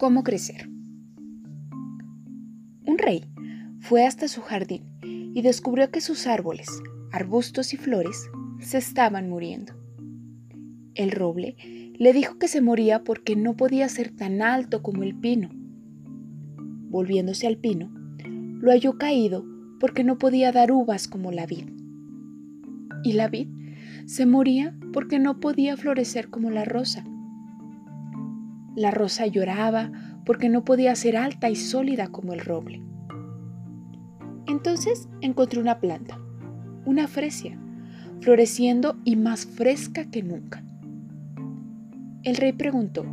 ¿Cómo crecer? Un rey fue hasta su jardín y descubrió que sus árboles, arbustos y flores se estaban muriendo. El roble le dijo que se moría porque no podía ser tan alto como el pino. Volviéndose al pino, lo halló caído porque no podía dar uvas como la vid. Y la vid se moría porque no podía florecer como la rosa. La rosa lloraba porque no podía ser alta y sólida como el roble. Entonces encontró una planta, una fresia, floreciendo y más fresca que nunca. El rey preguntó,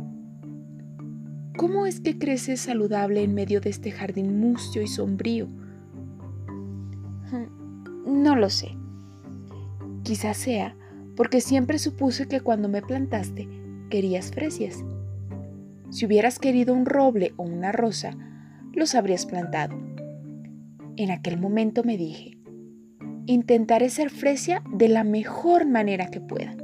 ¿Cómo es que crece saludable en medio de este jardín mustio y sombrío? Hmm, no lo sé. Quizás sea porque siempre supuse que cuando me plantaste querías fresias. Si hubieras querido un roble o una rosa, los habrías plantado. En aquel momento me dije, intentaré ser fresia de la mejor manera que pueda.